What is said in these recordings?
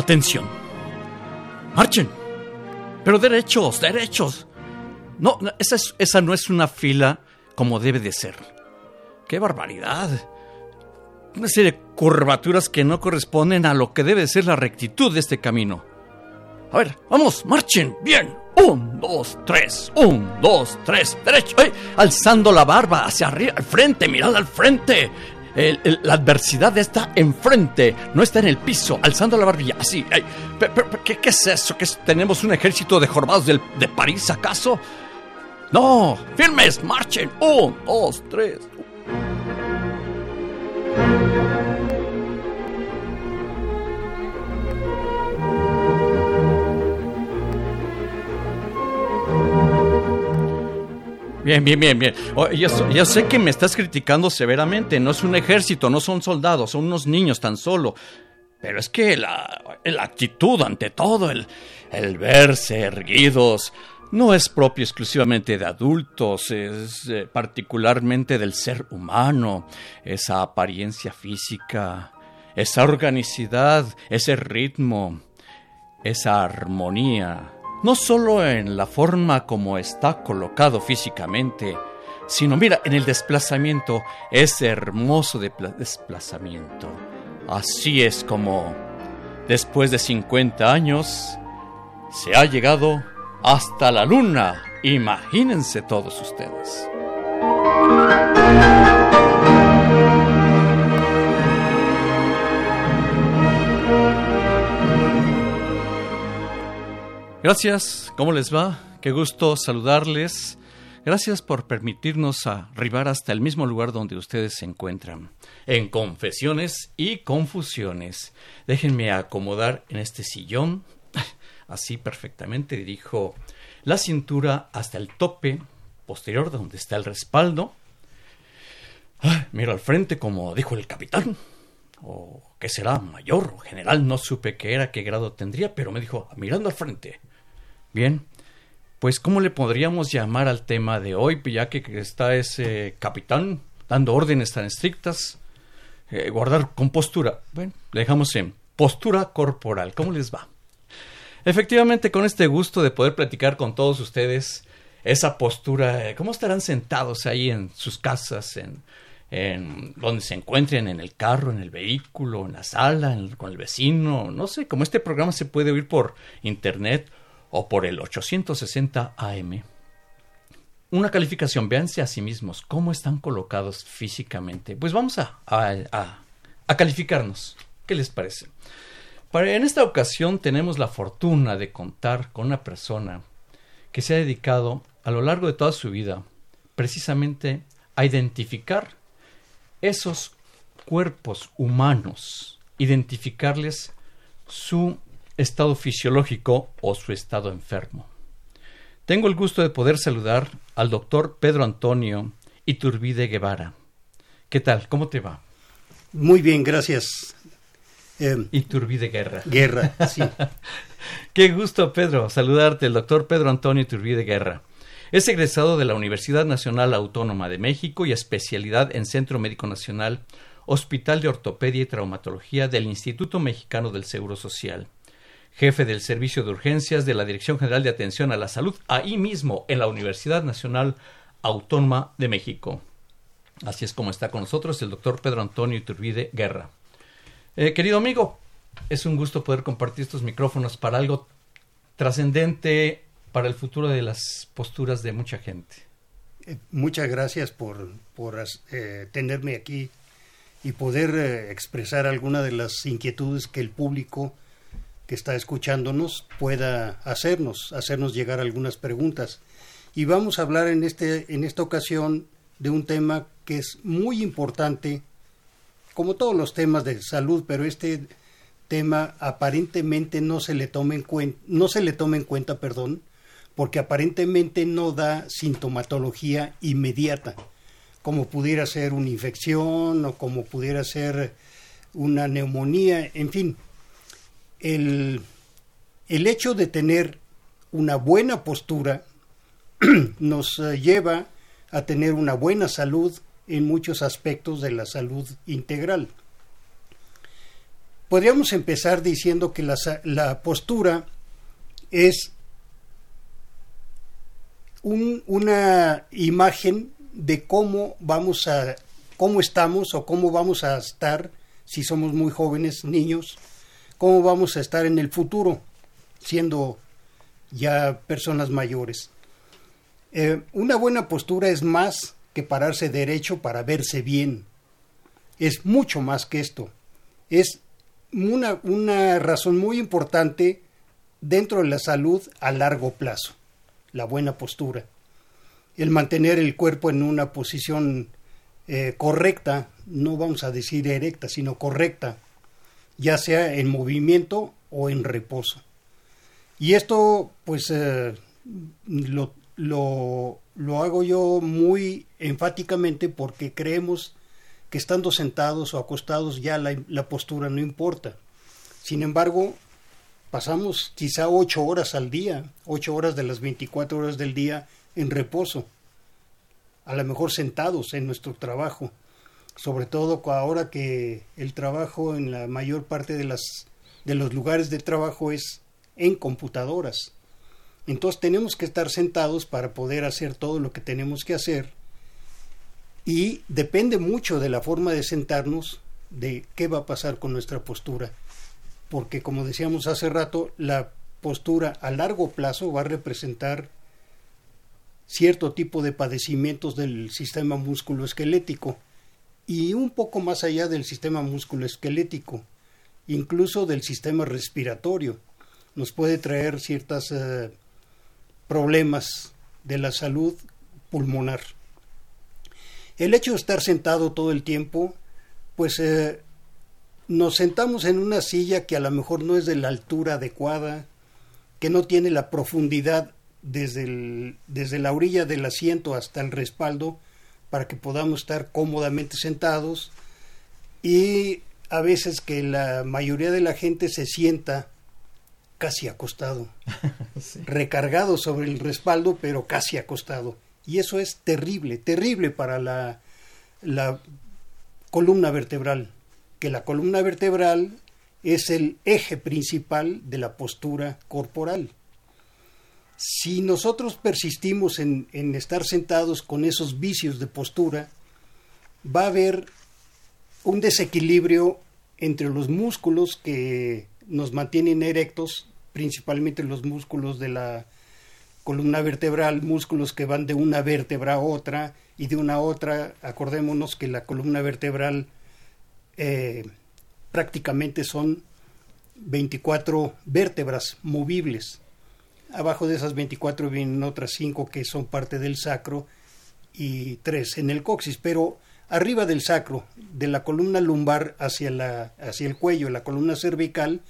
Atención. Marchen. Pero derechos, derechos. No, esa, esa no es una fila como debe de ser. ¡Qué barbaridad! Una serie de curvaturas que no corresponden a lo que debe ser la rectitud de este camino. A ver, vamos, marchen, bien. Un, dos, tres, un, dos, tres, derecho. Alzando la barba hacia arriba, al frente, mirad al frente la adversidad está enfrente, no está en el piso, alzando la barbilla, así. ¿qué, es eso? ¿Que tenemos un ejército de jornados de París, acaso? No, firmes, marchen. Un, dos, tres. Bien, bien, bien, bien. ya, sé que me estás criticando severamente. No es un ejército, no son soldados, son unos niños tan solo. Pero es que la, actitud ante todo, el, el, verse erguidos, no es propio exclusivamente de adultos, es eh, particularmente del ser humano. Esa apariencia física, esa organicidad, ese ritmo, esa armonía no solo en la forma como está colocado físicamente, sino mira, en el desplazamiento, ese hermoso desplazamiento. Así es como, después de 50 años, se ha llegado hasta la luna. Imagínense todos ustedes. Gracias, ¿cómo les va? Qué gusto saludarles. Gracias por permitirnos arribar hasta el mismo lugar donde ustedes se encuentran, en confesiones y confusiones. Déjenme acomodar en este sillón, así perfectamente, dirijo la cintura hasta el tope posterior donde está el respaldo. miro al frente como dijo el capitán, o qué será mayor o general, no supe qué era, qué grado tendría, pero me dijo, mirando al frente, Bien, pues ¿cómo le podríamos llamar al tema de hoy, ya que está ese capitán dando órdenes tan estrictas? Eh, guardar compostura. Bueno, dejamos en postura corporal. ¿Cómo les va? Efectivamente, con este gusto de poder platicar con todos ustedes esa postura, eh, ¿cómo estarán sentados ahí en sus casas, en, en donde se encuentren, en el carro, en el vehículo, en la sala, con el vecino? No sé, como este programa se puede oír por internet o por el 860 AM. Una calificación, véanse a sí mismos, cómo están colocados físicamente. Pues vamos a, a, calificarnos. ¿Qué les parece? Para, en esta ocasión tenemos la fortuna de contar con una persona que se ha dedicado a lo largo de toda su vida precisamente a identificar esos cuerpos humanos, identificarles su estado fisiológico o su estado enfermo. Tengo el gusto de poder saludar al doctor Pedro Antonio Iturbide Guevara. ¿Qué tal? ¿Cómo te va? Muy bien, gracias. Eh, Iturbide Guerra. Guerra, sí. Qué gusto, Pedro, saludarte, el doctor Pedro Antonio Iturbide Guerra. Es egresado de la Universidad Nacional Autónoma de México y especialidad en Centro Médico Nacional, Hospital de Ortopedia y Traumatología del Instituto Mexicano del Seguro Social jefe del Servicio de Urgencias de la Dirección General de Atención a la Salud, ahí mismo en la Universidad Nacional Autónoma de México. Así es como está con nosotros el doctor Pedro Antonio Iturbide Guerra. Eh, querido amigo, es un gusto poder compartir estos micrófonos para algo trascendente para el futuro de las posturas de mucha gente. Eh, muchas gracias por, por eh, tenerme aquí y poder expresar alguna de las inquietudes que el público que está escuchándonos pueda hacernos, hacernos llegar algunas preguntas. Y vamos a hablar en, este, en esta ocasión de un tema que es muy importante, como todos los temas de salud, pero este tema aparentemente no se le toma en cuenta, no se le toma en cuenta, perdón, porque aparentemente no da sintomatología inmediata, como pudiera ser una infección o como pudiera ser una neumonía, en fin. El, el hecho de tener una buena postura nos eh, lleva a tener una buena salud en muchos aspectos de la salud integral. Podríamos empezar diciendo que la, postura es una imagen de cómo vamos a cómo estamos o cómo vamos a estar si somos muy jóvenes, niños, cómo vamos a estar en el futuro siendo ya personas mayores. Eh, una buena postura es más que pararse derecho para verse bien. Es mucho más que esto. Es una, una razón muy importante dentro de la salud a largo plazo, la buena postura. El mantener el cuerpo en una posición eh, correcta, no vamos a decir erecta, sino correcta, ya sea en movimiento o en reposo. Y esto, pues, eh, lo, lo, hago yo muy enfáticamente porque creemos que estando sentados o acostados ya la, postura no importa. Sin embargo, pasamos quizá ocho horas al día, ocho horas de las 24 horas del día en reposo, a lo mejor sentados en nuestro trabajo, sobre todo ahora que el trabajo en la mayor parte de, las, de los lugares de trabajo es en computadoras. Entonces tenemos que estar sentados para poder hacer todo lo que tenemos que hacer y depende mucho de la forma de sentarnos de qué va a pasar con nuestra postura. Porque como decíamos hace rato, la postura a largo plazo va a representar cierto tipo de padecimientos del sistema musculoesquelético y un poco más allá del sistema musculoesquelético, incluso del sistema respiratorio. Nos puede traer ciertos eh, problemas de la salud pulmonar. El hecho de estar sentado todo el tiempo, pues eh, nos sentamos en una silla que a lo mejor no es de la altura adecuada, que no tiene la profundidad desde, desde la orilla del asiento hasta el respaldo para que podamos estar cómodamente sentados y a veces que la mayoría de la gente se sienta casi acostado, recargado sobre el respaldo, pero casi acostado. Y eso es terrible, terrible para la, la columna vertebral, que la columna vertebral es el eje principal de la postura corporal. Si nosotros persistimos en, estar sentados con esos vicios de postura, va a haber un desequilibrio entre los músculos que nos mantienen erectos, principalmente los músculos de la columna vertebral, músculos que van de una vértebra a otra y de una a otra, acordémonos que la columna vertebral eh, prácticamente son 24 vértebras movibles. Abajo de esas 24 vienen otras 5 que son parte del sacro y 3 en el coxis, pero arriba del sacro, de la columna lumbar hacia, la, hacia el cuello, la columna cervical,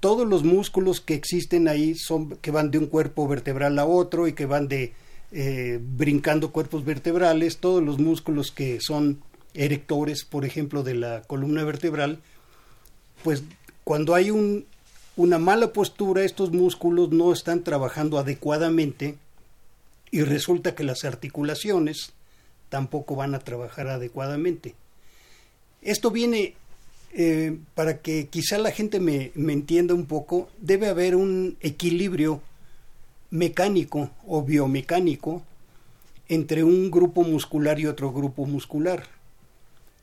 todos los músculos que existen ahí son que van de un cuerpo vertebral a otro y que van de eh, brincando cuerpos vertebrales, todos los músculos que son erectores, por ejemplo, de la columna vertebral, pues cuando hay un, una mala postura, estos músculos no están trabajando adecuadamente y resulta que las articulaciones tampoco van a trabajar adecuadamente. Esto viene eh, para que quizá la gente me, me entienda un poco, debe haber un equilibrio mecánico o biomecánico entre un grupo muscular y otro grupo muscular.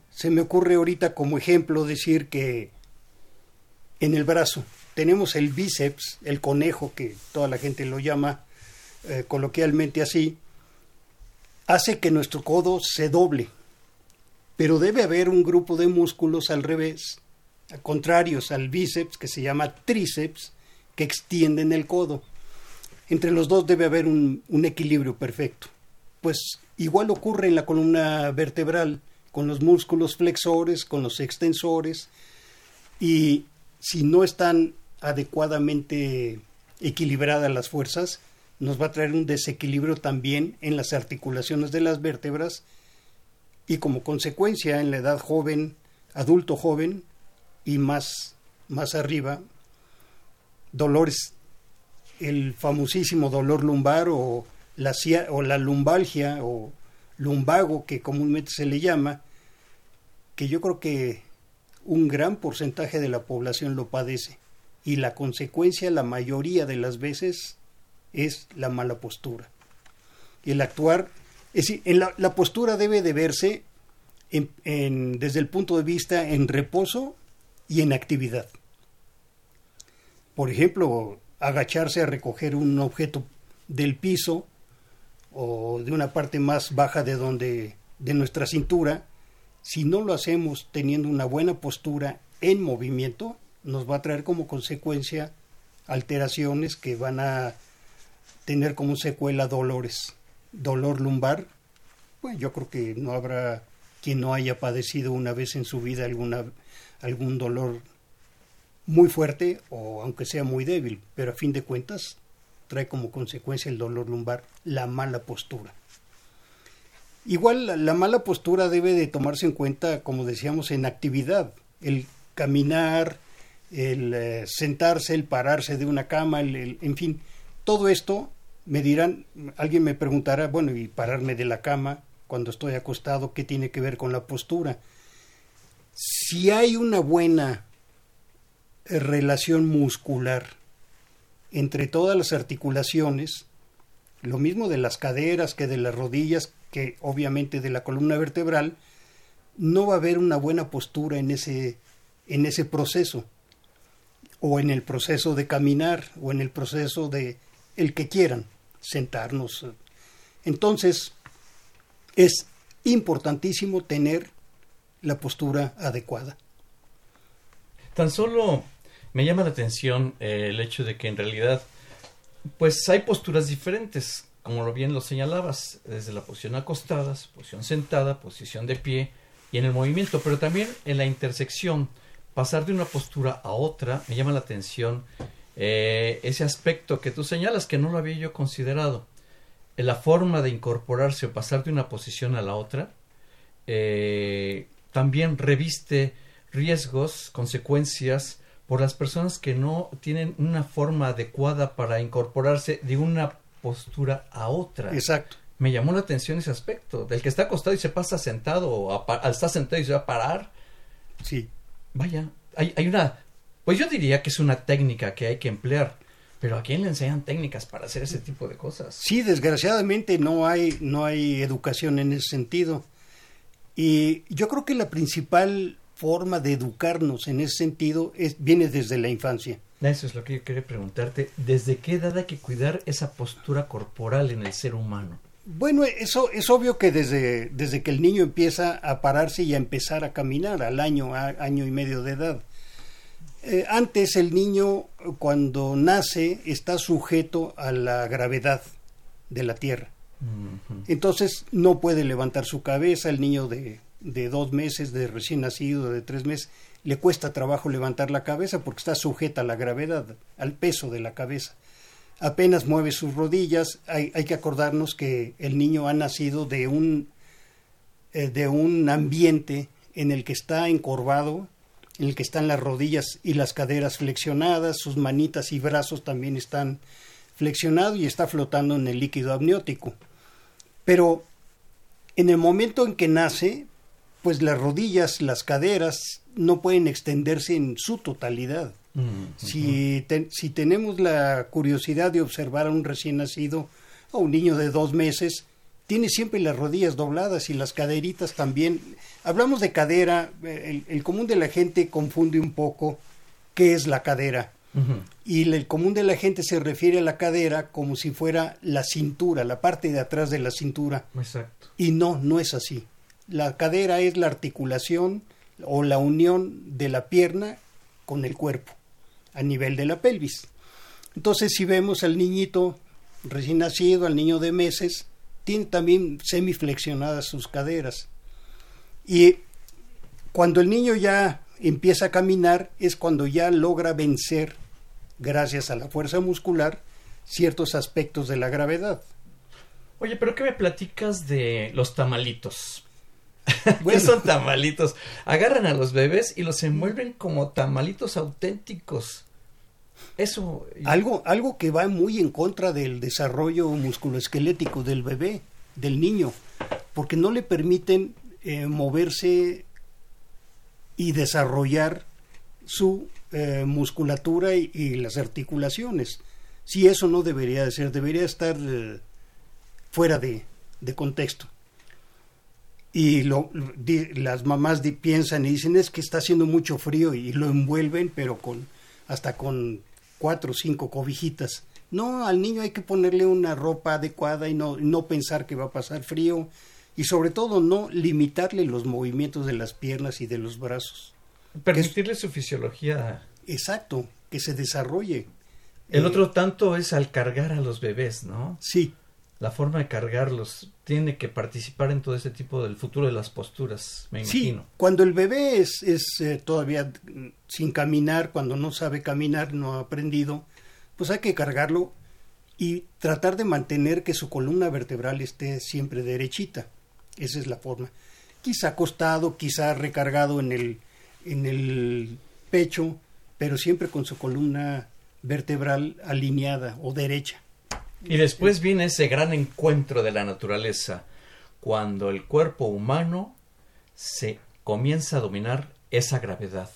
Se me ocurre ahorita como ejemplo decir que en el brazo. Tenemos el bíceps, el conejo, que toda la gente lo llama eh, coloquialmente así, hace que nuestro codo se doble. Pero debe haber un grupo de músculos al revés, contrarios al bíceps, que se llama tríceps, que extienden el codo. Entre los dos debe haber un, un equilibrio perfecto. Pues igual ocurre en la columna vertebral, con los músculos flexores, con los extensores, y si no están adecuadamente equilibradas las fuerzas, nos va a traer un desequilibrio también en las articulaciones de las vértebras y como consecuencia en la edad joven, adulto joven y más, más arriba, dolores, el famosísimo dolor lumbar o la, o la lumbalgia o lumbago que comúnmente se le llama, que yo creo que un gran porcentaje de la población lo padece y la consecuencia la mayoría de las veces es la mala postura. El actuar, es decir, en la, postura debe de verse en, desde el punto de vista en reposo y en actividad. Por ejemplo, agacharse a recoger un objeto del piso o de una parte más baja de donde de nuestra cintura, si no lo hacemos teniendo una buena postura en movimiento, nos va a traer como consecuencia alteraciones que van a tener como secuela dolores. Dolor lumbar, pues yo creo que no habrá quien no haya padecido una vez en su vida alguna, algún dolor muy fuerte o aunque sea muy débil, pero a fin de cuentas trae como consecuencia el dolor lumbar la mala postura. Igual la mala postura debe de tomarse en cuenta, como decíamos, en actividad, el caminar, el eh, sentarse, el pararse de una cama, el, en fin, todo esto me dirán, alguien me preguntará, bueno, y pararme de la cama cuando estoy acostado, ¿qué tiene que ver con la postura? Si hay una buena eh, relación muscular entre todas las articulaciones, lo mismo de las caderas que de las rodillas, que obviamente de la columna vertebral, no va a haber una buena postura en ese, en ese proceso o en el proceso de caminar o en el proceso de el que quieran sentarnos. Entonces, es importantísimo tener la postura adecuada. Tan solo me llama la atención eh, el hecho de que en realidad, pues hay posturas diferentes, como bien lo señalabas, desde la posición acostada, posición sentada, posición de pie y en el movimiento, pero también en la intersección pasar de una postura a otra, me llama la atención eh, ese aspecto que tú señalas que no lo había yo considerado. La forma de incorporarse o pasar de una posición a la otra eh, también reviste riesgos, consecuencias por las personas que no tienen una forma adecuada para incorporarse de una postura a otra. Exacto. Me llamó la atención ese aspecto, del que está acostado y se pasa sentado, o está sentado y se va a parar. Sí. Vaya, hay, hay una, pues yo diría que es una técnica que hay que emplear. Pero ¿a quién le enseñan técnicas para hacer ese tipo de cosas? Sí, desgraciadamente no hay, no hay educación en ese sentido. Y yo creo que la principal forma de educarnos en ese sentido es, viene desde la infancia. Eso es lo que yo quería preguntarte. ¿Desde qué edad hay que cuidar esa postura corporal en el ser humano? Bueno, eso es obvio que desde, desde que el niño empieza a pararse y a empezar a caminar al año, año y medio de edad. Eh, antes el niño cuando nace está sujeto a la gravedad de la tierra. Entonces no puede levantar su cabeza, el niño de, de dos meses, de recién nacido, de tres meses, le cuesta trabajo levantar la cabeza porque está sujeta a la gravedad, al peso de la cabeza apenas mueve sus rodillas. Hay, que acordarnos que el niño ha nacido de un, eh, de un ambiente en el que está encorvado, en el que están las rodillas y las caderas flexionadas, sus manitas y brazos también están flexionados y está flotando en el líquido amniótico. Pero en el momento en que nace, pues las rodillas, las caderas no pueden extenderse en su totalidad. Mm, si, si tenemos la curiosidad de observar a un recién nacido o un niño de dos meses, tiene siempre las rodillas dobladas y las caderitas también. Hablamos de cadera, el, común de la gente confunde un poco qué es la cadera. Y el común de la gente se refiere a la cadera como si fuera la cintura, la parte de atrás de la cintura. Exacto. Y no, no es así. La cadera es la articulación o la unión de la pierna con el cuerpo a nivel de la pelvis. Entonces, si vemos al niñito recién nacido, al niño de meses, tiene también semiflexionadas sus caderas. Y cuando el niño ya empieza a caminar es cuando ya logra vencer, gracias a la fuerza muscular, ciertos aspectos de la gravedad. Oye, pero ¿qué me platicas de los tamalitos? ¿Qué son tamalitos? Agarran a los bebés y los envuelven como tamalitos auténticos. Eso. Algo, algo que va muy en contra del desarrollo musculoesquelético del bebé, del niño, porque no le permiten eh, moverse y desarrollar su eh, musculatura y, las articulaciones. Si eso no debería de ser, debería estar eh, fuera de, contexto. Y lo, las mamás piensan y dicen es que está haciendo mucho frío y lo envuelven, pero con hasta con cuatro o cinco cobijitas. No, al niño hay que ponerle una ropa adecuada y no, no pensar que va a pasar frío y sobre todo no limitarle los movimientos de las piernas y de los brazos. Permitirle su fisiología. Exacto, que se desarrolle. El eh, otro tanto es al cargar a los bebés, ¿no? Sí. La forma de cargarlos tiene que participar en todo ese tipo del futuro de las posturas, me imagino. Sí, cuando el bebé es, es eh, todavía sin caminar, cuando no sabe caminar, no ha aprendido, pues hay que cargarlo y tratar de mantener que su columna vertebral esté siempre derechita. Esa es la forma. Quizá acostado, quizá recargado en el, en el pecho, pero siempre con su columna vertebral alineada o derecha. Y después viene ese gran encuentro de la naturaleza, cuando el cuerpo humano se comienza a dominar esa gravedad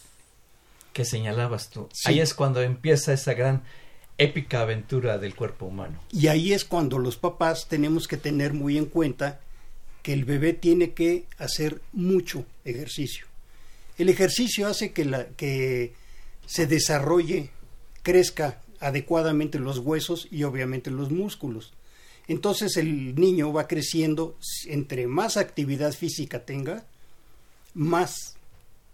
que señalabas tú. Ahí es cuando empieza esa gran épica aventura del cuerpo humano. Y ahí es cuando los papás tenemos que tener muy en cuenta que el bebé tiene que hacer mucho ejercicio. El ejercicio hace que, la, que se desarrolle, crezca adecuadamente los huesos y obviamente los músculos. Entonces el niño va creciendo, entre más actividad física tenga, más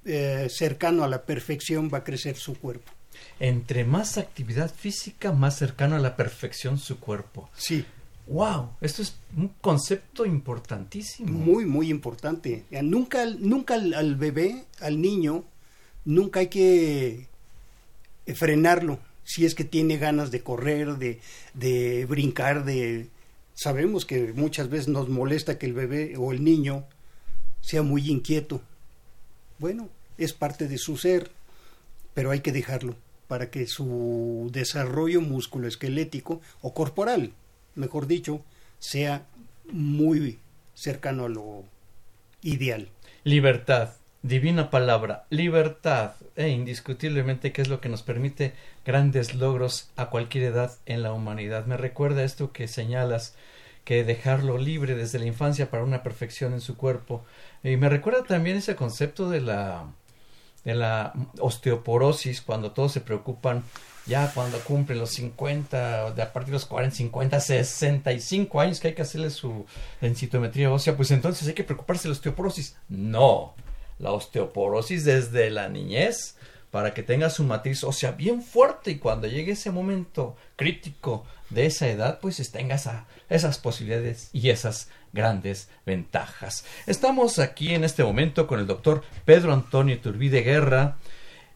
eh, cercano a la perfección va a crecer su cuerpo. Entre más actividad física, más cercano a la perfección su cuerpo. Sí. Wow, esto es un concepto importantísimo. Muy, muy importante. Nunca, nunca al, bebé, al niño, nunca hay que frenarlo si es que tiene ganas de correr, de, de brincar, de... Sabemos que muchas veces nos molesta que el bebé o el niño sea muy inquieto. Bueno, es parte de su ser, pero hay que dejarlo para que su desarrollo musculoesquelético o corporal mejor dicho, sea muy cercano a lo ideal. Libertad, divina palabra, libertad, e indiscutiblemente que es lo que nos permite grandes logros a cualquier edad en la humanidad. Me recuerda esto que señalas, que dejarlo libre desde la infancia para una perfección en su cuerpo. Y me recuerda también ese concepto de la de la osteoporosis, cuando todos se preocupan ya cuando cumplen los 50, de a partir de los 40, 50, 65 años que hay que hacerle su densitometría ósea, pues entonces hay que preocuparse de la osteoporosis. No, la osteoporosis desde la niñez para que tenga su matriz ósea bien fuerte y cuando llegue ese momento crítico de esa edad, pues tenga esas posibilidades y esas grandes ventajas. Estamos aquí en este momento con el doctor Pedro Antonio Turbide Guerra,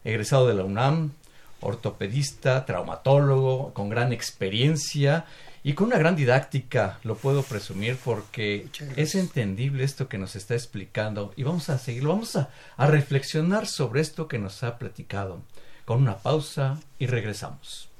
egresado de la UNAM, ortopedista, traumatólogo, con gran experiencia y con una gran didáctica, lo puedo presumir porque es entendible esto que nos está explicando y vamos a seguir, vamos a, a reflexionar sobre esto que nos ha platicado con una pausa y regresamos.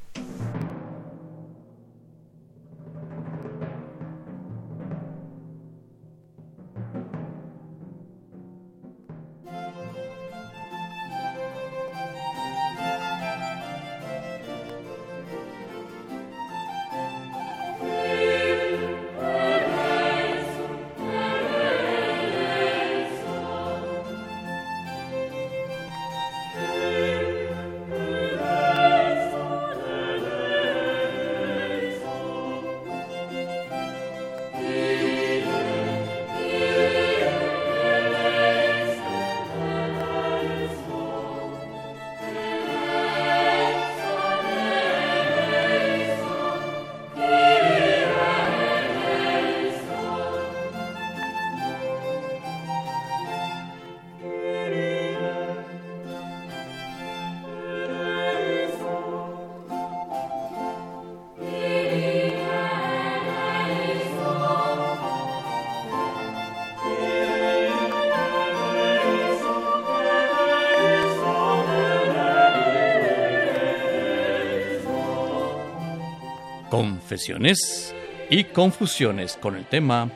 Confesiones y confusiones con el tema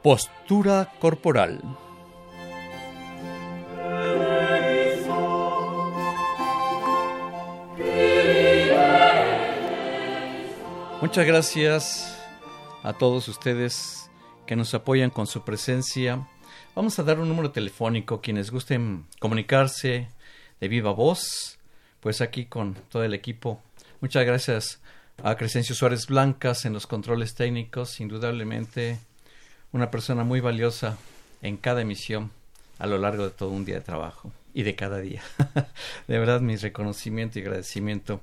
postura corporal. Muchas gracias a todos ustedes que nos apoyan con su presencia. Vamos a dar un número telefónico quienes gusten comunicarse de viva voz, pues aquí con todo el equipo. Muchas gracias a Crescencio Suárez Blancas en los controles técnicos, indudablemente una persona muy valiosa en cada emisión a lo largo de todo un día de trabajo y de cada día. de verdad, mi reconocimiento y agradecimiento.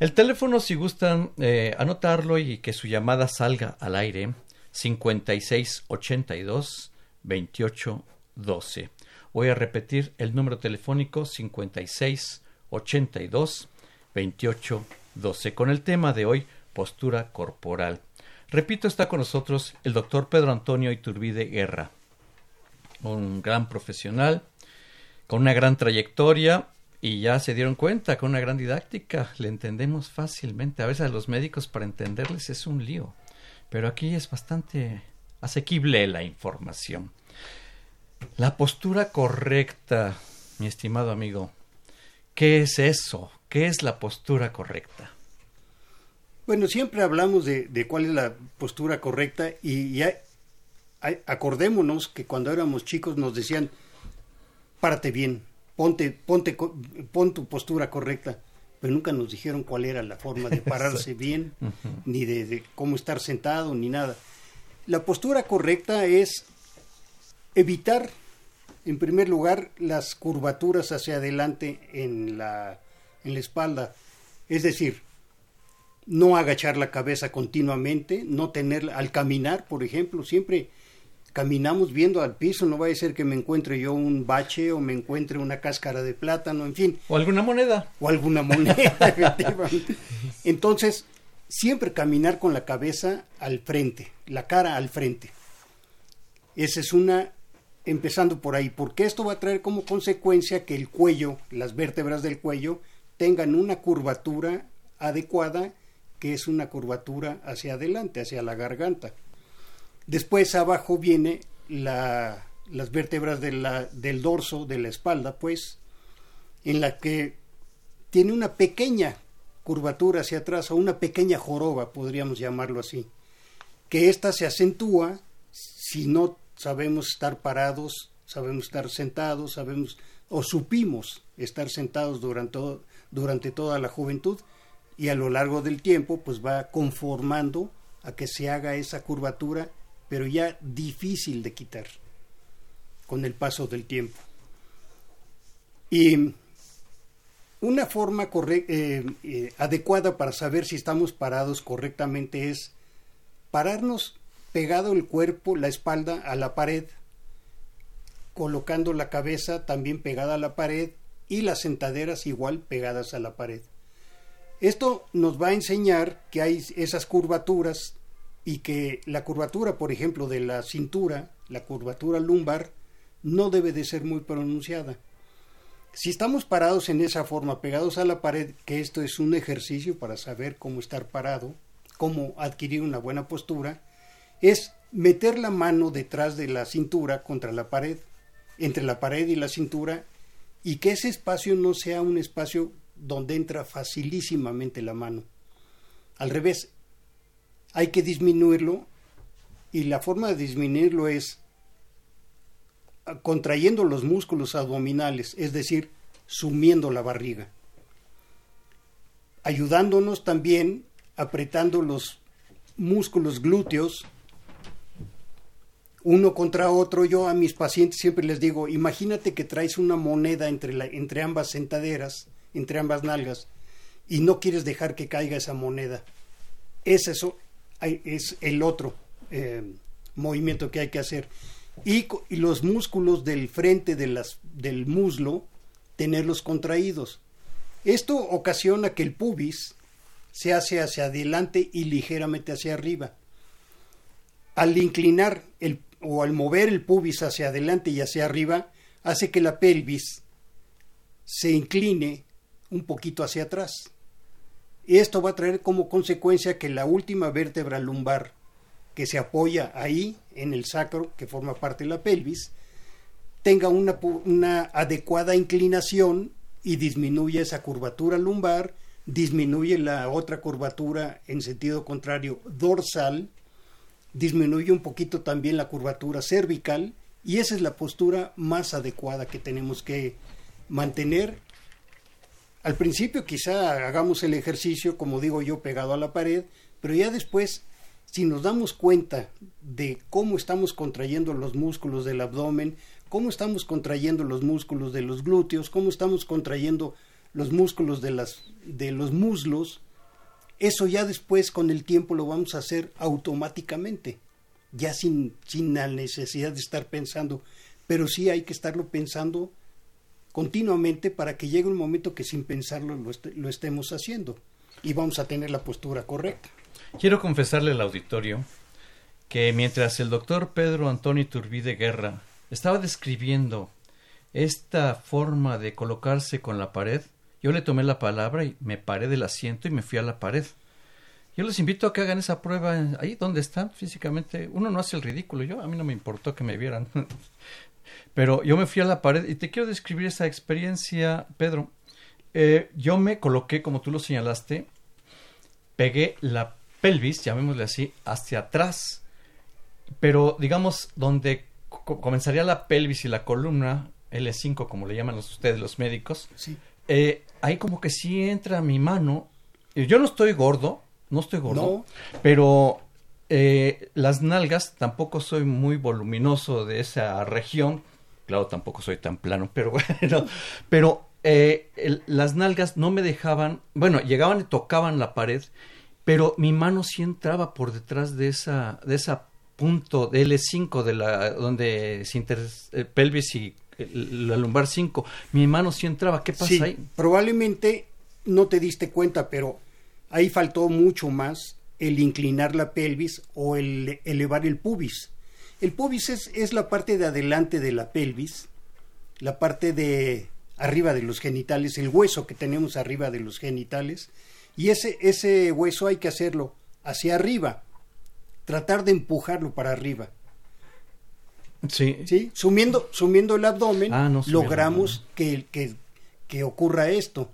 El teléfono, si gustan eh, anotarlo y que su llamada salga al aire, 5682 2812. Voy a repetir el número telefónico 5682 2812 con el tema de hoy, postura corporal. Repito, está con nosotros el doctor Pedro Antonio Iturbide Guerra, un gran profesional, con una gran trayectoria y ya se dieron cuenta, con una gran didáctica, le entendemos fácilmente. A veces a los médicos para entenderles es un lío, pero aquí es bastante asequible la información. La postura correcta, mi estimado amigo, ¿qué es eso? ¿Qué es la postura correcta? Bueno, siempre hablamos de, cuál es la postura correcta y ya acordémonos que cuando éramos chicos nos decían, párate bien, ponte, ponte, pon tu postura correcta, pero nunca nos dijeron cuál era la forma de pararse bien, ni de, cómo estar sentado, ni nada. La postura correcta es evitar, en primer lugar, las curvaturas hacia adelante en la, en la espalda, es decir, no agachar la cabeza continuamente, no tener, al caminar, por ejemplo, siempre caminamos viendo al piso, no vaya a ser que me encuentre yo un bache o me encuentre una cáscara de plátano, en fin. O alguna moneda. O alguna moneda, efectivamente. Entonces, siempre caminar con la cabeza al frente, la cara al frente. Esa es una, empezando por ahí, porque esto va a traer como consecuencia que el cuello, las vértebras del cuello, tengan una curvatura adecuada que es una curvatura hacia adelante, hacia la garganta. Después abajo viene la, las vértebras del dorso, de la espalda, pues, en la que tiene una pequeña curvatura hacia atrás o una pequeña joroba, podríamos llamarlo así, que ésta se acentúa si no sabemos estar parados, sabemos estar sentados, sabemos o supimos estar sentados durante, durante toda la juventud, y a lo largo del tiempo pues va conformando a que se haga esa curvatura, pero ya difícil de quitar con el paso del tiempo. Y una forma eh, eh, adecuada para saber si estamos parados correctamente es pararnos pegado el cuerpo, la espalda a la pared, colocando la cabeza también pegada a la pared y las sentaderas igual pegadas a la pared. Esto nos va a enseñar que hay esas curvaturas y que la curvatura, por ejemplo, de la cintura, la curvatura lumbar, no debe de ser muy pronunciada. Si estamos parados en esa forma, pegados a la pared, que esto es un ejercicio para saber cómo estar parado, cómo adquirir una buena postura, es meter la mano detrás de la cintura contra la pared, entre la pared y la cintura, y que ese espacio no sea un espacio donde entra facilísimamente la mano. Al revés, hay que disminuirlo y la forma de disminuirlo es contrayendo los músculos abdominales, es decir, sumiendo la barriga. Ayudándonos también apretando los músculos glúteos uno contra otro. Yo a mis pacientes siempre les digo, imagínate que traes una moneda entre, entre ambas sentaderas entre ambas nalgas y no quieres dejar que caiga esa moneda. Es eso, es el otro eh, movimiento que hay que hacer. Y, los músculos del frente del muslo, tenerlos contraídos. Esto ocasiona que el pubis se hace hacia adelante y ligeramente hacia arriba. Al inclinar el, o al mover el pubis hacia adelante y hacia arriba, hace que la pelvis se incline un poquito hacia atrás. Y esto va a traer como consecuencia que la última vértebra lumbar que se apoya ahí en el sacro, que forma parte de la pelvis, tenga una, una adecuada inclinación y disminuye esa curvatura lumbar, disminuye la otra curvatura en sentido contrario dorsal, disminuye un poquito también la curvatura cervical y esa es la postura más adecuada que tenemos que mantener. Al principio quizá hagamos el ejercicio, como digo yo, pegado a la pared, pero ya después, si nos damos cuenta de cómo estamos contrayendo los músculos del abdomen, cómo estamos contrayendo los músculos de los glúteos, cómo estamos contrayendo los músculos de, las, de los muslos, eso ya después con el tiempo lo vamos a hacer automáticamente, ya sin, sin la necesidad de estar pensando, pero sí hay que estarlo pensando continuamente para que llegue un momento que sin pensarlo lo, estemos haciendo y vamos a tener la postura correcta. Quiero confesarle al auditorio que mientras el doctor Pedro Antonio Turbide Guerra estaba describiendo esta forma de colocarse con la pared, yo le tomé la palabra y me paré del asiento y me fui a la pared. Yo les invito a que hagan esa prueba ahí donde están físicamente. Uno no hace el ridículo. Yo a mí no me importó que me vieran. Pero yo me fui a la pared y te quiero describir esa experiencia, Pedro. Eh, yo me coloqué, como tú lo señalaste, pegué la pelvis, llamémosle así, hacia atrás. Pero digamos, donde comenzaría la pelvis y la columna, L5, como le llaman ustedes los médicos, sí. Eh, ahí como que sí entra mi mano. Yo no estoy gordo, no estoy gordo, pero eh, las nalgas tampoco soy muy voluminoso de esa región. Claro, tampoco soy tan plano, pero bueno, pero eh, las nalgas no me dejaban, bueno, llegaban y tocaban la pared, pero mi mano sí entraba por detrás de esa, de esa punto de L5 de la donde se inter, pelvis y la lumbar 5. Mi mano sí entraba. ¿Qué pasa ahí? Probablemente no te diste cuenta, pero ahí faltó mucho más el inclinar la pelvis o el elevar el pubis. El pubis es, es la parte de adelante de la pelvis, la parte de arriba de los genitales, el hueso que tenemos arriba de los genitales, y ese, ese hueso hay que hacerlo hacia arriba, tratar de empujarlo para arriba. Sí. ¿Sí? Sumiendo, sumiendo el abdomen, ah, logramos que, que, que ocurra esto,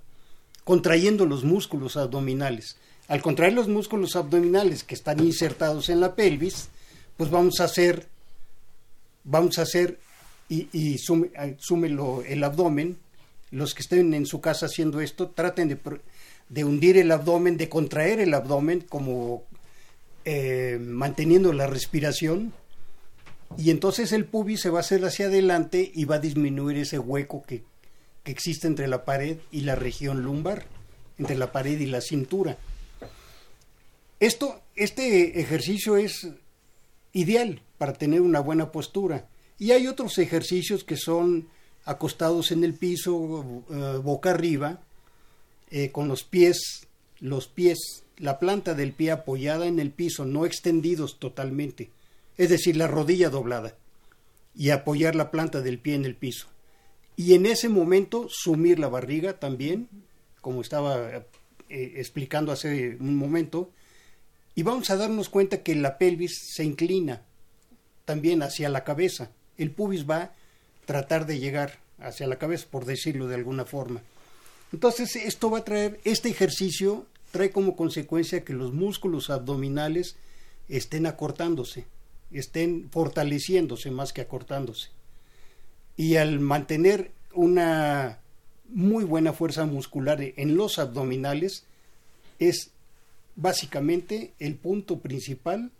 contrayendo los músculos abdominales. Al contraer los músculos abdominales que están insertados en la pelvis, pues vamos a hacer, vamos a hacer, y, y sume, súmelo el abdomen, los que estén en su casa haciendo esto, traten de, de hundir el abdomen, de contraer el abdomen, como eh, manteniendo la respiración, y entonces el pubis se va a hacer hacia adelante y va a disminuir ese hueco que, que existe entre la pared y la región lumbar, entre la pared y la cintura. Esto, este ejercicio es ideal para tener una buena postura. Y hay otros ejercicios que son acostados en el piso, eh, boca arriba, eh, con los pies, los pies, la planta del pie apoyada en el piso, no extendidos totalmente es decir, la rodilla doblada, y apoyar la planta del pie en el piso. Y en ese momento sumir la barriga también, como estaba eh, explicando hace un momento, y vamos a darnos cuenta que la pelvis se inclina también hacia la cabeza. El pubis va a tratar de llegar hacia la cabeza, por decirlo de alguna forma. Entonces, esto va a traer, este ejercicio trae como consecuencia que los músculos abdominales estén acortándose estén fortaleciéndose más que acortándose. Y al mantener una muy buena fuerza muscular en los abdominales, es básicamente el punto principal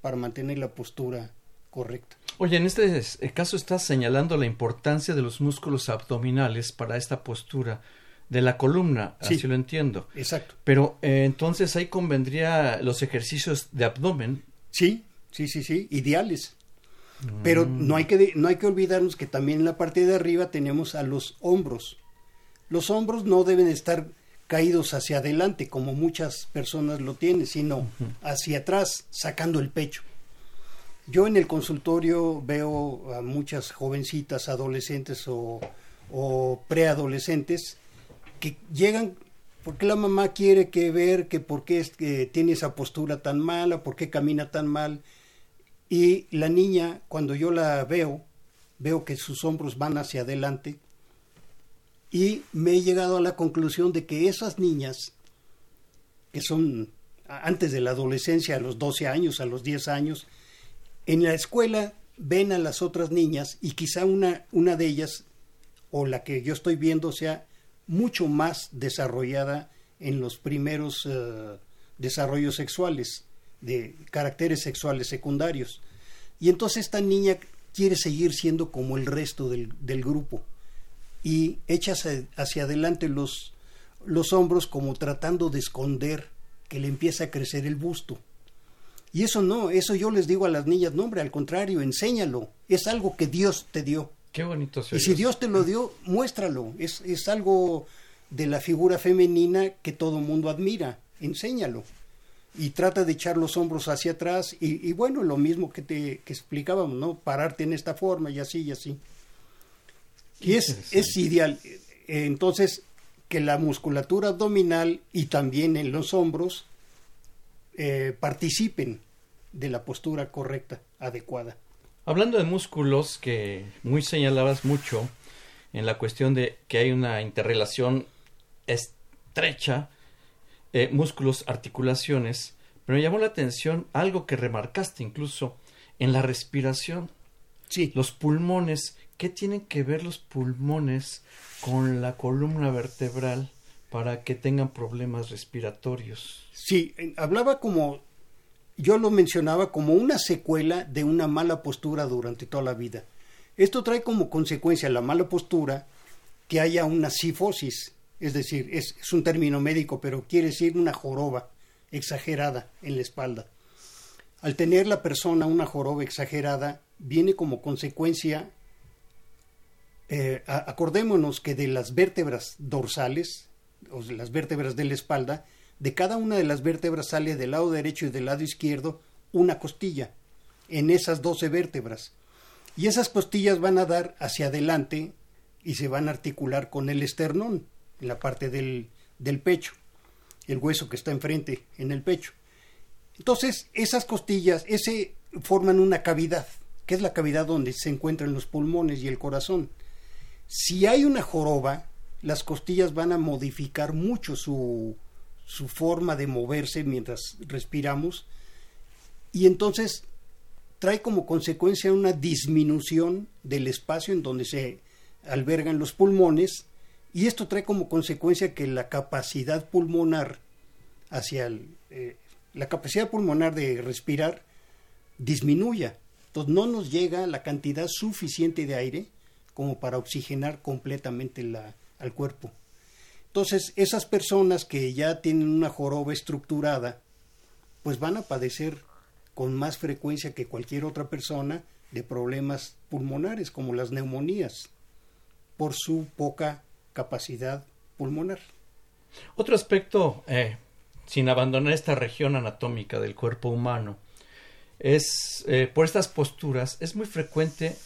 para mantener la postura correcta. Oye, en este caso estás señalando la importancia de los músculos abdominales para esta postura de la columna, así lo entiendo. Exacto. Pero eh, entonces ahí convendría los ejercicios de abdomen. Sí, sí, sí, sí, ideales. Pero mm. no hay, que, no hay que olvidarnos que también en la parte de arriba tenemos a los hombros. Los hombros no deben estar caídos hacia adelante como muchas personas lo tienen, sino hacia atrás, sacando el pecho. Yo en el consultorio veo a muchas jovencitas, adolescentes o, o preadolescentes que llegan porque la mamá quiere que ver que por qué es que tiene esa postura tan mala, por qué camina tan mal. Y la niña, cuando yo la veo, veo que sus hombros van hacia adelante y me he llegado a la conclusión de que esas niñas, que son antes de la adolescencia, a los 12 años, a los 10 años, en la escuela ven a las otras niñas y quizá una, una de ellas, o la que yo estoy viendo, sea mucho más desarrollada en los primeros eh, desarrollos sexuales, de caracteres sexuales secundarios. Y entonces esta niña quiere seguir siendo como el resto del, del grupo y echa hacia adelante los, los hombros como tratando de esconder que le empieza a crecer el busto. Y eso no, eso yo les digo a las niñas, no hombre, al contrario, enséñalo, es algo que Dios te dio. Qué bonito. Y si Dios te lo dio, muéstralo, es, es algo de la figura femenina que todo mundo admira, enséñalo. Y trata de echar los hombros hacia atrás y, y bueno, lo mismo que te que explicábamos, ¿no? Pararte en esta forma y así y así. Y es, es ideal. Entonces, que la musculatura abdominal y también en los hombros eh, participen de la postura correcta, adecuada. Hablando de músculos, que muy señalabas mucho en la cuestión de que hay una interrelación estrecha, eh, músculos, articulaciones, pero me llamó la atención algo que remarcaste incluso en la respiración. Sí. Los pulmones, ¿qué tienen que ver los pulmones con la columna vertebral para que tengan problemas respiratorios? Sí, hablaba como, yo lo mencionaba como una secuela de una mala postura durante toda la vida. Esto trae como consecuencia la mala postura que haya una sifosis, es decir, es, un término médico, pero quiere decir una joroba exagerada en la espalda. Al tener la persona una joroba exagerada, viene como consecuencia, eh, acordémonos que de las vértebras dorsales, o de las vértebras de la espalda, de cada una de las vértebras sale del lado derecho y del lado izquierdo una costilla, en esas doce vértebras. Y esas costillas van a dar hacia adelante y se van a articular con el esternón, en la parte del, del pecho, el hueso que está enfrente en el pecho. Entonces, esas costillas, ese forman una cavidad que es la cavidad donde se encuentran los pulmones y el corazón. Si hay una joroba, las costillas van a modificar mucho su, su forma de moverse mientras respiramos y entonces trae como consecuencia una disminución del espacio en donde se albergan los pulmones y esto trae como consecuencia que la capacidad pulmonar hacia el, eh, la capacidad pulmonar de respirar disminuya entonces no nos llega la cantidad suficiente de aire como para oxigenar completamente la, al cuerpo. Entonces esas personas que ya tienen una joroba estructurada, pues van a padecer con más frecuencia que cualquier otra persona de problemas pulmonares como las neumonías por su poca capacidad pulmonar. Otro aspecto, eh, sin abandonar esta región anatómica del cuerpo humano, es eh, por estas posturas es muy frecuente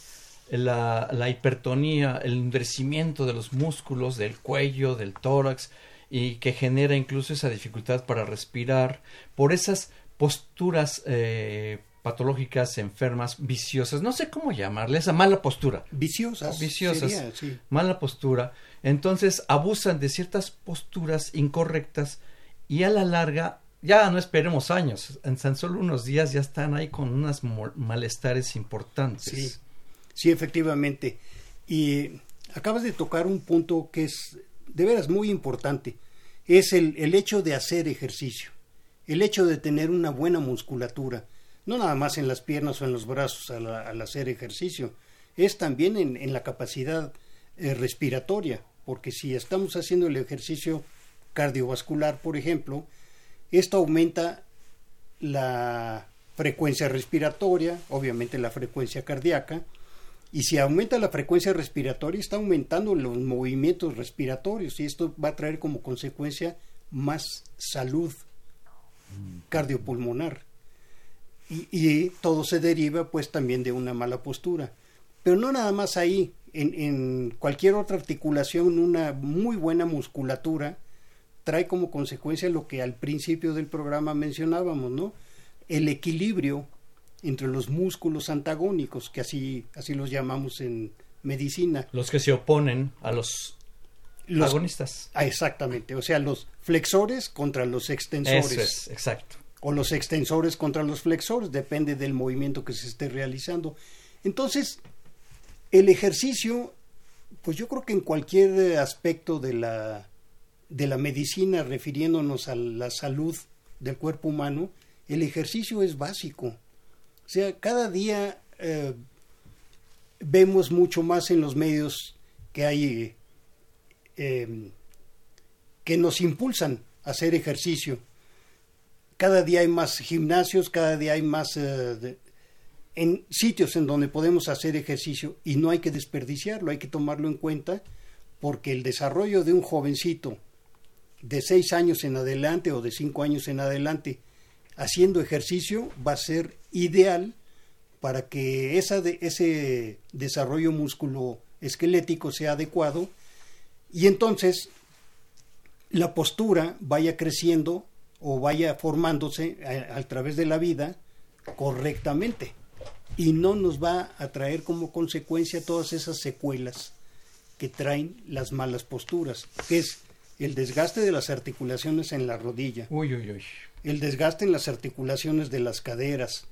la, la, hipertonía, el endurecimiento de los músculos del cuello, del tórax y que genera incluso esa dificultad para respirar por esas posturas eh, patológicas, enfermas, viciosas, no sé cómo llamarle, esa mala postura. Viciosas. Viciosas. Mala postura. Entonces abusan de ciertas posturas incorrectas y a la larga ya no esperemos años, en tan solo unos días ya están ahí con unos malestares importantes. Sí, sí, efectivamente. Y acabas de tocar un punto que es de veras muy importante. Es el, el hecho de hacer ejercicio, el hecho de tener una buena musculatura, no nada más en las piernas o en los brazos al, hacer ejercicio, es también en, en la capacidad eh, respiratoria, porque si estamos haciendo el ejercicio cardiovascular, por ejemplo, esto aumenta la frecuencia respiratoria, obviamente la frecuencia cardíaca, y si aumenta la frecuencia respiratoria, está aumentando los movimientos respiratorios y esto va a traer como consecuencia más salud cardiopulmonar. Y, y todo se deriva pues también de una mala postura. Pero no nada más ahí, en, en cualquier otra articulación, una muy buena musculatura trae como consecuencia lo que al principio del programa mencionábamos, ¿no? El equilibrio entre los músculos antagónicos, que así, así los llamamos en medicina. Los que se oponen a los, los agonistas. Ah, exactamente, o sea, los flexores contra los extensores. Eso es, exacto. O los extensores contra los flexores, depende del movimiento que se esté realizando. Entonces, el ejercicio, pues yo creo que en cualquier aspecto de la, de la medicina, refiriéndonos a la salud del cuerpo humano, el ejercicio es básico. O sea, cada día eh, vemos mucho más en los medios que hay eh, que nos impulsan a hacer ejercicio. Cada día hay más gimnasios, cada día hay más eh, en sitios en donde podemos hacer ejercicio y no hay que desperdiciarlo, hay que tomarlo en cuenta porque el desarrollo de un jovencito de seis años en adelante o de cinco años en adelante haciendo ejercicio va a ser ideal para que esa de, ese desarrollo músculo esquelético sea adecuado y entonces la postura vaya creciendo o vaya formándose a, a, través de la vida correctamente y no nos va a traer como consecuencia todas esas secuelas que traen las malas posturas, que es el desgaste de las articulaciones en la rodilla, uy, uy, uy. el desgaste en las articulaciones de las caderas,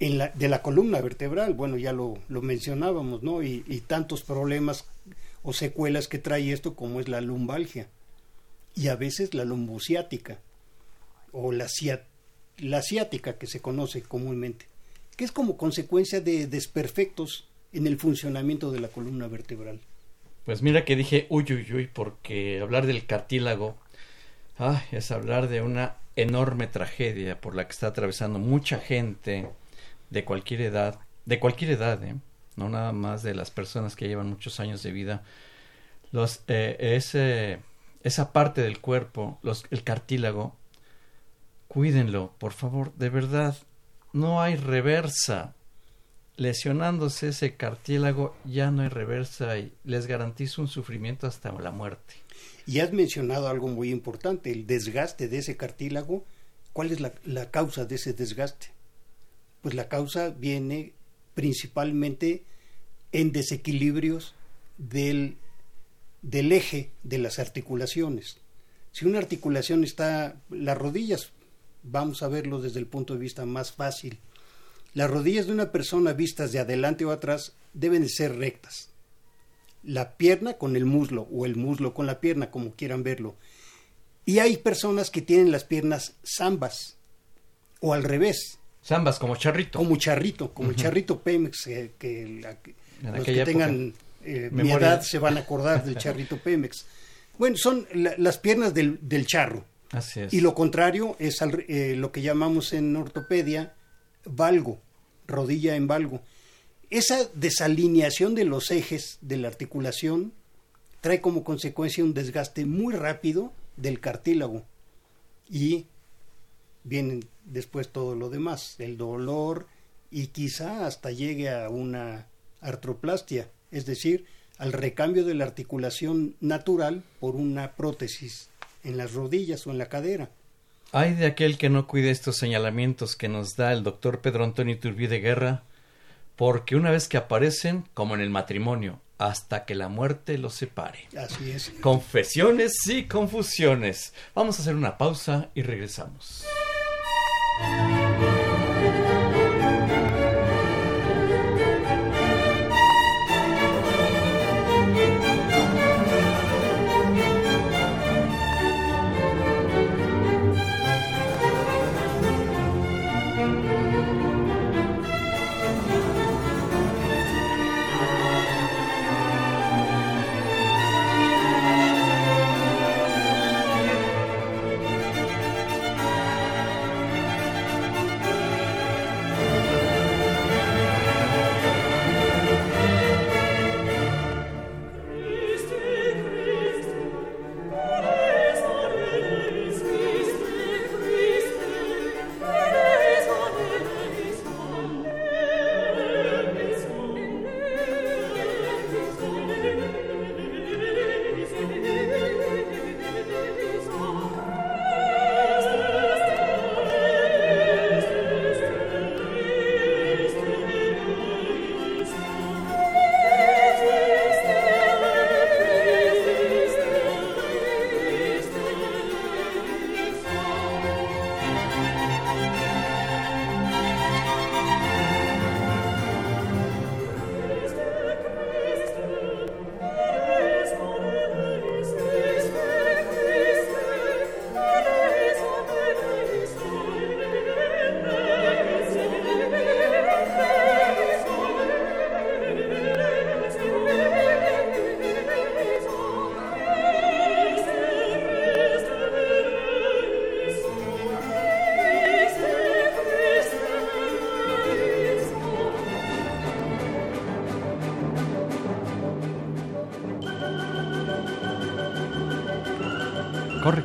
en la, de la columna vertebral, bueno, ya lo, lo mencionábamos, ¿no? Y, y, tantos problemas o secuelas que trae esto como es la lumbalgia y a veces la lumbociática o la, la ciática que se conoce comúnmente, que es como consecuencia de desperfectos en el funcionamiento de la columna vertebral. Pues mira que dije uy, uy, uy, porque hablar del cartílago ah, es hablar de una enorme tragedia por la que está atravesando mucha gente de cualquier edad, de cualquier edad, ¿eh? no nada más de las personas que llevan muchos años de vida. Los, eh, ese, esa parte del cuerpo, los, el cartílago, cuídenlo, por favor, de verdad, no hay reversa lesionándose ese cartílago ya no hay reversa y les garantizo un sufrimiento hasta la muerte. Y has mencionado algo muy importante, el desgaste de ese cartílago. ¿Cuál es la, la causa de ese desgaste? Pues la causa viene principalmente en desequilibrios del, del eje de las articulaciones. Si una articulación está, las rodillas, vamos a verlo desde el punto de vista más fácil, las rodillas de una persona vistas de adelante o atrás deben de ser rectas. La pierna con el muslo o el muslo con la pierna, como quieran verlo. Y hay personas que tienen las piernas zambas o al revés. Zambas como charrito. Como charrito, como uh -huh. el charrito Pemex, eh, que la, los que tengan eh, mi edad se van a acordar del charrito Pemex. Bueno, son la, las piernas del, del, charro. Y lo contrario es eh, lo que llamamos en ortopedia valgo rodilla en valgo. Esa desalineación de los ejes de la articulación trae como consecuencia un desgaste muy rápido del cartílago y vienen después todo lo demás, el dolor y quizá hasta llegue a una artroplastia, es decir, al recambio de la articulación natural por una prótesis en las rodillas o en la cadera. Ay de aquel que no cuide estos señalamientos que nos da el doctor Pedro Antonio Iturbide Guerra, porque una vez que aparecen, como en el matrimonio, hasta que la muerte los separe. Así es. Confesiones y confusiones. Vamos a hacer una pausa y regresamos.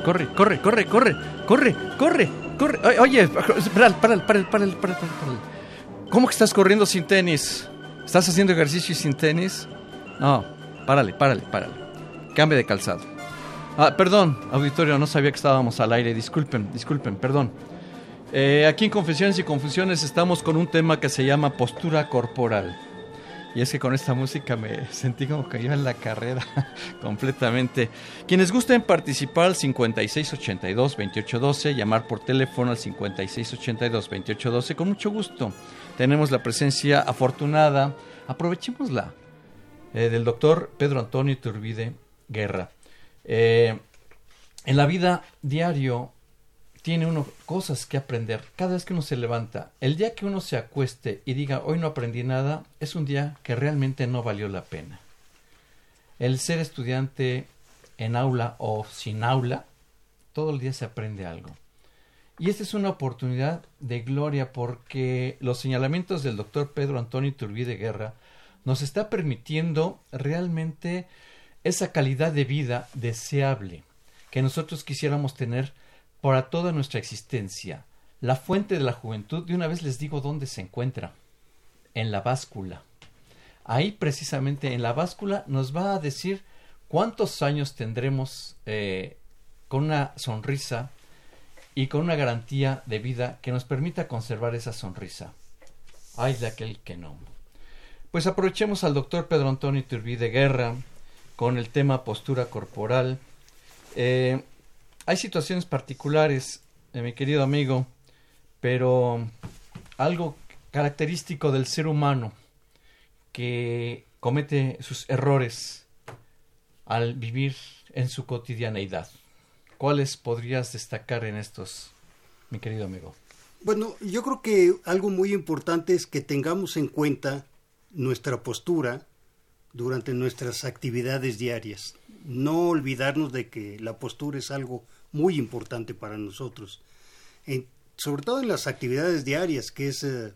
Corre, corre, corre, corre, corre, corre, corre. Oye, para, para, para, para, para, ¿Cómo que estás corriendo sin tenis? ¿Estás haciendo ejercicio sin tenis? No, párale, párale, párale. Cambia de calzado. Ah, perdón, auditorio, no sabía que estábamos al aire. Disculpen, disculpen, perdón. Eh, aquí en Confesiones y Confusiones estamos con un tema que se llama postura corporal. Y es que con esta música me sentí como que iba en la carrera completamente. Quienes gusten participar al 5682-2812, llamar por teléfono al 5682-2812, con mucho gusto. Tenemos la presencia afortunada, aprovechémosla, eh, del doctor Pedro Antonio Turbide Guerra. Eh, en la vida diario tiene uno cosas que aprender cada vez que uno se levanta. El día que uno se acueste y diga hoy no aprendí nada, es un día que realmente no valió la pena. El ser estudiante en aula o sin aula, todo el día se aprende algo. Y esta es una oportunidad de gloria porque los señalamientos del doctor Pedro Antonio Iturbide Guerra nos está permitiendo realmente esa calidad de vida deseable que nosotros quisiéramos tener para toda nuestra existencia. La fuente de la juventud, de una vez les digo dónde se encuentra. En la báscula. Ahí precisamente en la báscula nos va a decir cuántos años tendremos eh, con una sonrisa y con una garantía de vida que nos permita conservar esa sonrisa. Ay de aquel que no. Pues aprovechemos al doctor Pedro Antonio de Guerra con el tema postura corporal. Eh, hay situaciones particulares, eh, mi querido amigo, pero algo característico del ser humano que comete sus errores al vivir en su cotidianeidad. ¿Cuáles podrías destacar en estos, mi querido amigo? Bueno, yo creo que algo muy importante es que tengamos en cuenta nuestra postura durante nuestras actividades diarias. No olvidarnos de que la postura es algo muy importante para nosotros. sobre todo en las actividades diarias, que es eh,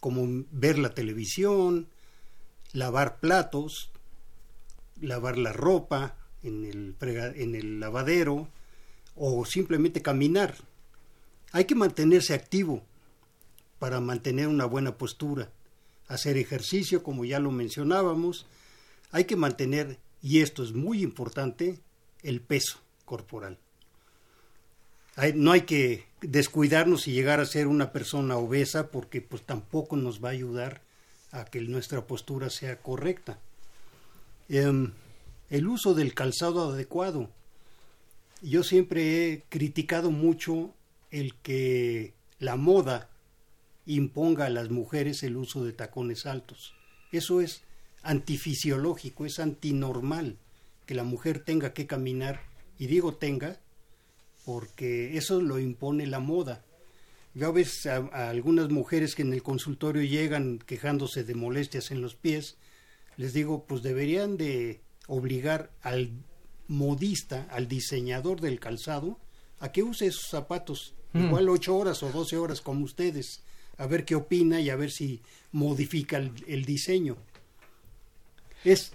como ver la televisión, lavar platos, lavar la ropa en el, en el lavadero o simplemente caminar. Hay que mantenerse activo para mantener una buena postura, hacer ejercicio, como ya lo mencionábamos. Hay que mantener, y esto es muy importante, el peso corporal. no hay que descuidarnos y llegar a ser una persona obesa porque pues tampoco nos va a ayudar a que nuestra postura sea correcta. Em, el uso del calzado adecuado. Yo siempre he criticado mucho el que la moda imponga a las mujeres el uso de tacones altos. Eso es antifisiológico, es antinormal que la mujer tenga que caminar y digo tenga, porque eso lo impone la moda. Yo a veces a, algunas mujeres que en el consultorio llegan quejándose de molestias en los pies, les digo, pues deberían de obligar al modista, al diseñador del calzado, a que use esos zapatos, mm. igual ocho horas o doce horas como ustedes, a ver qué opina y a ver si modifica el, el diseño. Es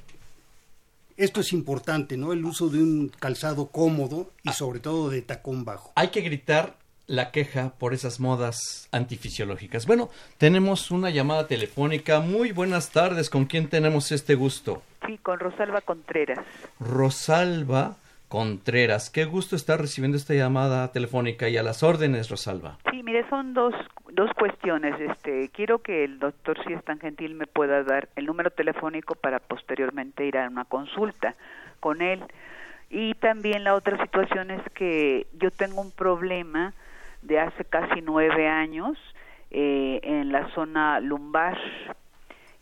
esto es importante, ¿no? El uso de un calzado cómodo y ah. sobre todo de tacón bajo. Hay que gritar la queja por esas modas antifisiológicas. Bueno, tenemos una llamada telefónica. Muy buenas tardes. ¿Con quién tenemos este gusto? Sí, con Rosalba Contreras. Rosalba Contreras. Qué gusto estar recibiendo esta llamada telefónica y a las órdenes, Rosalba. Sí, mire, son dos, dos cuestiones. Este, quiero que el doctor, si es tan gentil, me pueda dar el número telefónico para posteriormente ir a una consulta con él. Y también la otra situación es que yo tengo un problema de hace casi nueve años eh, en la zona lumbar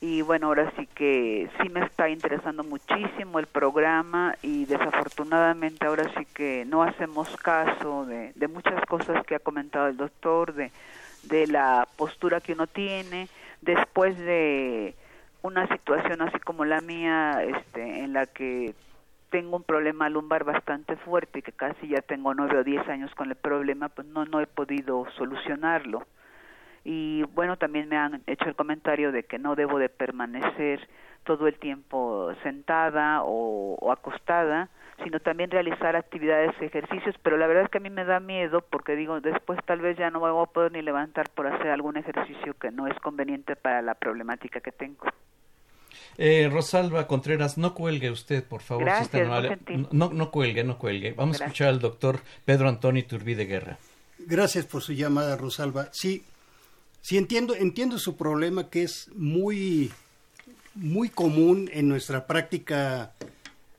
y bueno, ahora sí que sí me está interesando muchísimo el programa y desafortunadamente ahora sí que no hacemos caso de, de muchas cosas que ha comentado el doctor, de, de la postura que uno tiene, después de una situación así como la mía, este, en la que tengo un problema lumbar bastante fuerte que casi ya tengo nueve o diez años con el problema, pues no, no he podido solucionarlo y bueno también me han hecho el comentario de que no debo de permanecer todo el tiempo sentada o, acostada sino también realizar actividades, ejercicios, pero la verdad es que a mí me da miedo porque digo, después tal vez ya no me voy a poder ni levantar por hacer algún ejercicio que no es conveniente para la problemática que tengo. Eh, Rosalba Contreras, no cuelgue usted, por favor. Gracias, no, no, cuelgue, no cuelgue. Vamos a escuchar al doctor Pedro Antonio Turbide Guerra. Gracias por su llamada, Rosalba. Sí, sí entiendo, entiendo su problema que es muy, muy común en nuestra práctica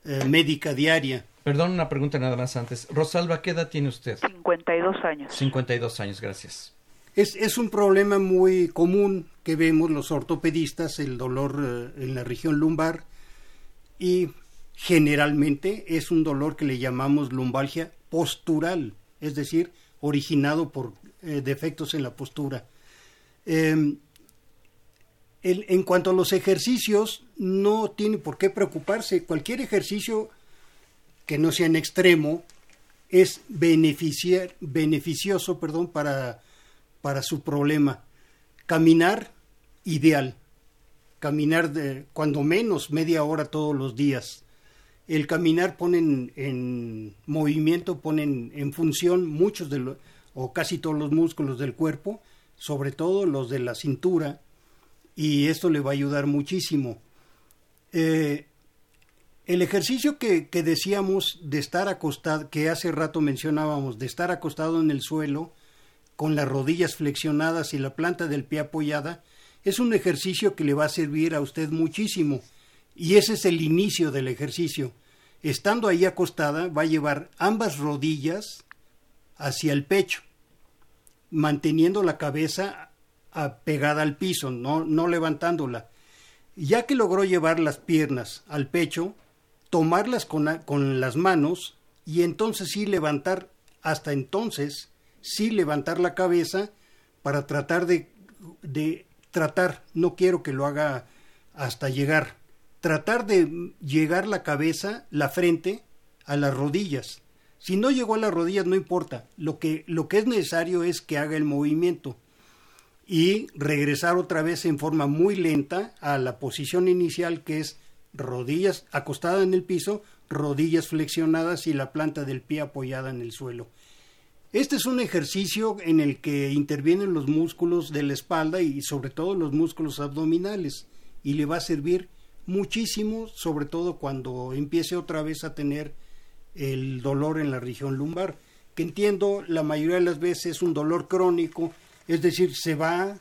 eh, médica diaria. Perdón, una pregunta nada más antes. Rosalba, ¿qué edad tiene usted? 52 años. 52 años, gracias. Es, es un problema muy común que vemos los ortopedistas, el dolor eh, en la región lumbar y generalmente es un dolor que le llamamos lumbalgia postural, es decir, originado por eh, defectos en la postura. Em, en cuanto a los ejercicios, no tiene por qué preocuparse. Cualquier ejercicio que no sea en extremo es beneficioso perdón, para para su problema. Caminar, ideal. Caminar de, cuando menos media hora todos los días. El caminar pone en, movimiento, pone en, función muchos de los, o casi todos los músculos del cuerpo, sobre todo los de la cintura, y esto le va a ayudar muchísimo. Eh, el ejercicio que, que, decíamos de estar acostado, que hace rato mencionábamos, de estar acostado en el suelo, con las rodillas flexionadas y la planta del pie apoyada, es un ejercicio que le va a servir a usted muchísimo. Y ese es el inicio del ejercicio. Estando ahí acostada, va a llevar ambas rodillas hacia el pecho, manteniendo la cabeza pegada al piso, no, no levantándola. Ya que logró llevar las piernas al pecho, tomarlas con, con las manos y entonces sí levantar hasta entonces sí levantar la cabeza para tratar de, de tratar, no quiero que lo haga hasta llegar, tratar de llegar la cabeza, la frente, a las rodillas. Si no llegó a las rodillas, no importa. Lo que, lo que es necesario es que haga el movimiento y regresar otra vez en forma muy lenta a la posición inicial que es rodillas acostada en el piso, rodillas flexionadas y la planta del pie apoyada en el suelo. Este es un ejercicio en el que intervienen los músculos de la espalda y sobre todo los músculos abdominales y le va a servir muchísimo, sobre todo cuando empiece otra vez a tener el dolor en la región lumbar, que entiendo la mayoría de las veces es un dolor crónico, es decir, se va,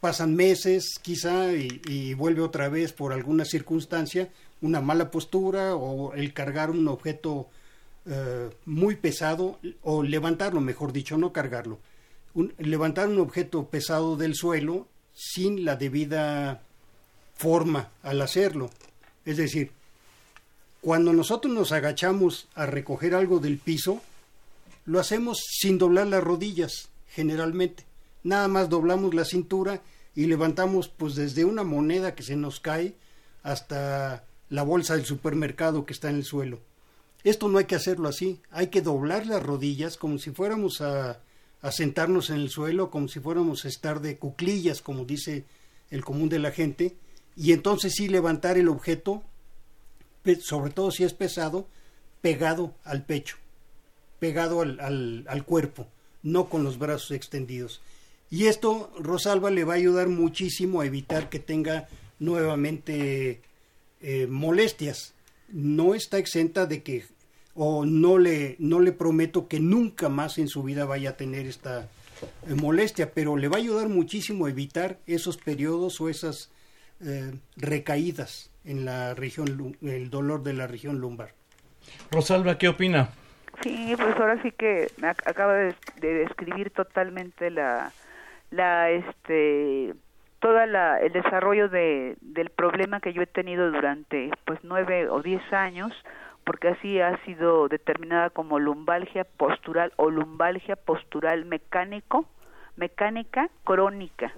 pasan meses quizá y, vuelve otra vez por alguna circunstancia, una mala postura o el cargar un objeto eh, muy pesado, o levantarlo, mejor dicho, no cargarlo. levantar un objeto pesado del suelo sin la debida forma al hacerlo. Es decir, cuando nosotros nos agachamos a recoger algo del piso, lo hacemos sin doblar las rodillas, generalmente. Nada más doblamos la cintura y levantamos pues desde una moneda que se nos cae hasta la bolsa del supermercado que está en el suelo. Esto no hay que hacerlo así, hay que doblar las rodillas como si fuéramos a, sentarnos en el suelo, como si fuéramos a estar de cuclillas, como dice el común de la gente, y entonces sí levantar el objeto, sobre todo si es pesado, pegado al pecho, pegado al, al, cuerpo, no con los brazos extendidos. Y esto, Rosalba, le va a ayudar muchísimo a evitar que tenga nuevamente eh, molestias. No está exenta de que o no le, no le prometo que nunca más en su vida vaya a tener esta eh, molestia, pero le va a ayudar muchísimo a evitar esos periodos o esas eh, recaídas en la región, el dolor de la región lumbar. Rosalba, ¿qué opina? Sí, pues ahora sí que me acaba de, describir totalmente la, la, este, toda la, el desarrollo de, del problema que yo he tenido durante, pues, nueve o diez años, porque así ha sido determinada como lumbalgia postural o lumbalgia postural mecánico, mecánica crónica.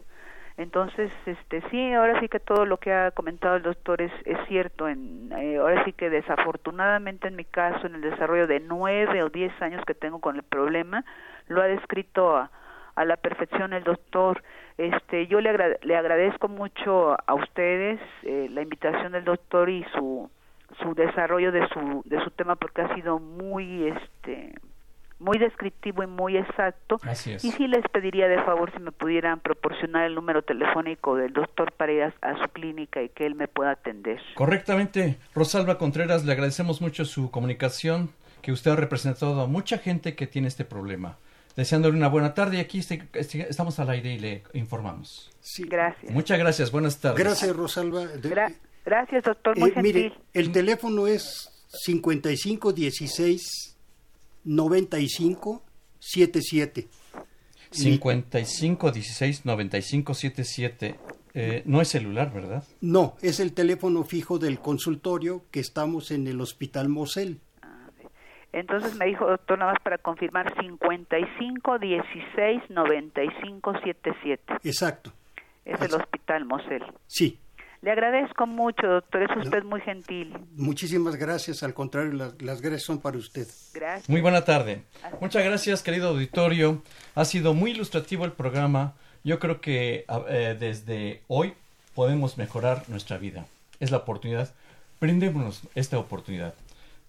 Entonces, este sí, ahora sí que todo lo que ha comentado el doctor es, es cierto. En, eh, ahora sí que desafortunadamente en mi caso, en el desarrollo de nueve o diez años que tengo con el problema, lo ha descrito a, a la perfección el doctor. Este, yo le, agradezco mucho a ustedes eh, la invitación del doctor y su su desarrollo de su de su tema porque ha sido muy este muy descriptivo y muy exacto. Así es. Y sí les pediría de favor si me pudieran proporcionar el número telefónico del doctor ir a, su clínica y que él me pueda atender. Correctamente. Rosalba Contreras, le agradecemos mucho su comunicación, que usted ha representado a mucha gente que tiene este problema. Deseándole una buena tarde y aquí este- este- estamos al aire y le informos. Sí. Gracias. Muchas gracias, buenas tardes. Gracias, Rosalba. De- Gra- gracias, doctor, muy Eh, gentil. mire, el teléfono es 5516 95 77. 55 16 95 77. Eh, no es celular, ¿verdad? No, es el teléfono fijo del consultorio que estamos en el Hospital Mosel. Entonces me dijo, doctor, nada más para confirmar, 55 16 95 77. Exacto. Es el Hospital Mosel. Sí. Le agradezco mucho, doctor, es usted muy gentil. Muchísimas gracias. Al contrario, las, las gracias son para usted. Gracias. Muy buena tarde. Muchas gracias, querido auditorio. Ha sido muy ilustrativo el programa. Yo creo que eh, desde hoy podemos mejorar nuestra vida. Es la oportunidad. Brindémonos esta oportunidad.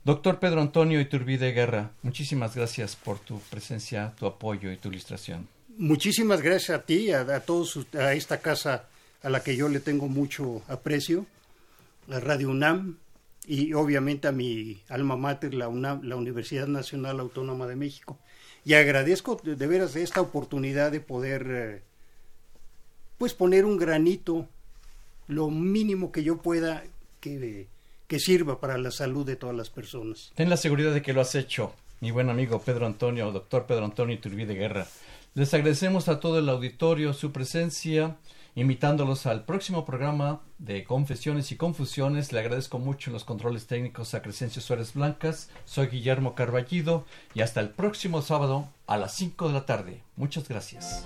Doctor Pedro Antonio Iturbide Guerra, muchísimas gracias por tu presencia, tu apoyo y tu ilustración. Muchísimas gracias a ti, a, a todos, a esta casa a la que yo le tengo mucho aprecio, la Radio UNAM y obviamente a mi alma mater, la UNAM, la Universidad Nacional Autónoma de México. Y agradezco de, veras esta oportunidad de poder, eh, pues poner un granito, lo mínimo que yo pueda, que, que sirva para la salud de todas las personas. Ten la seguridad de que lo has hecho, mi buen amigo Pedro Antonio, doctor Pedro Antonio Iturbide Guerra. Les agradecemos a todo el auditorio su presencia, invitándolos al próximo programa de Confesiones y Confusiones. Le agradezco mucho en los controles técnicos a Crescencio Suárez Blancas. Soy Guillermo Carballido y hasta el próximo sábado a las 5 de la tarde. Muchas gracias.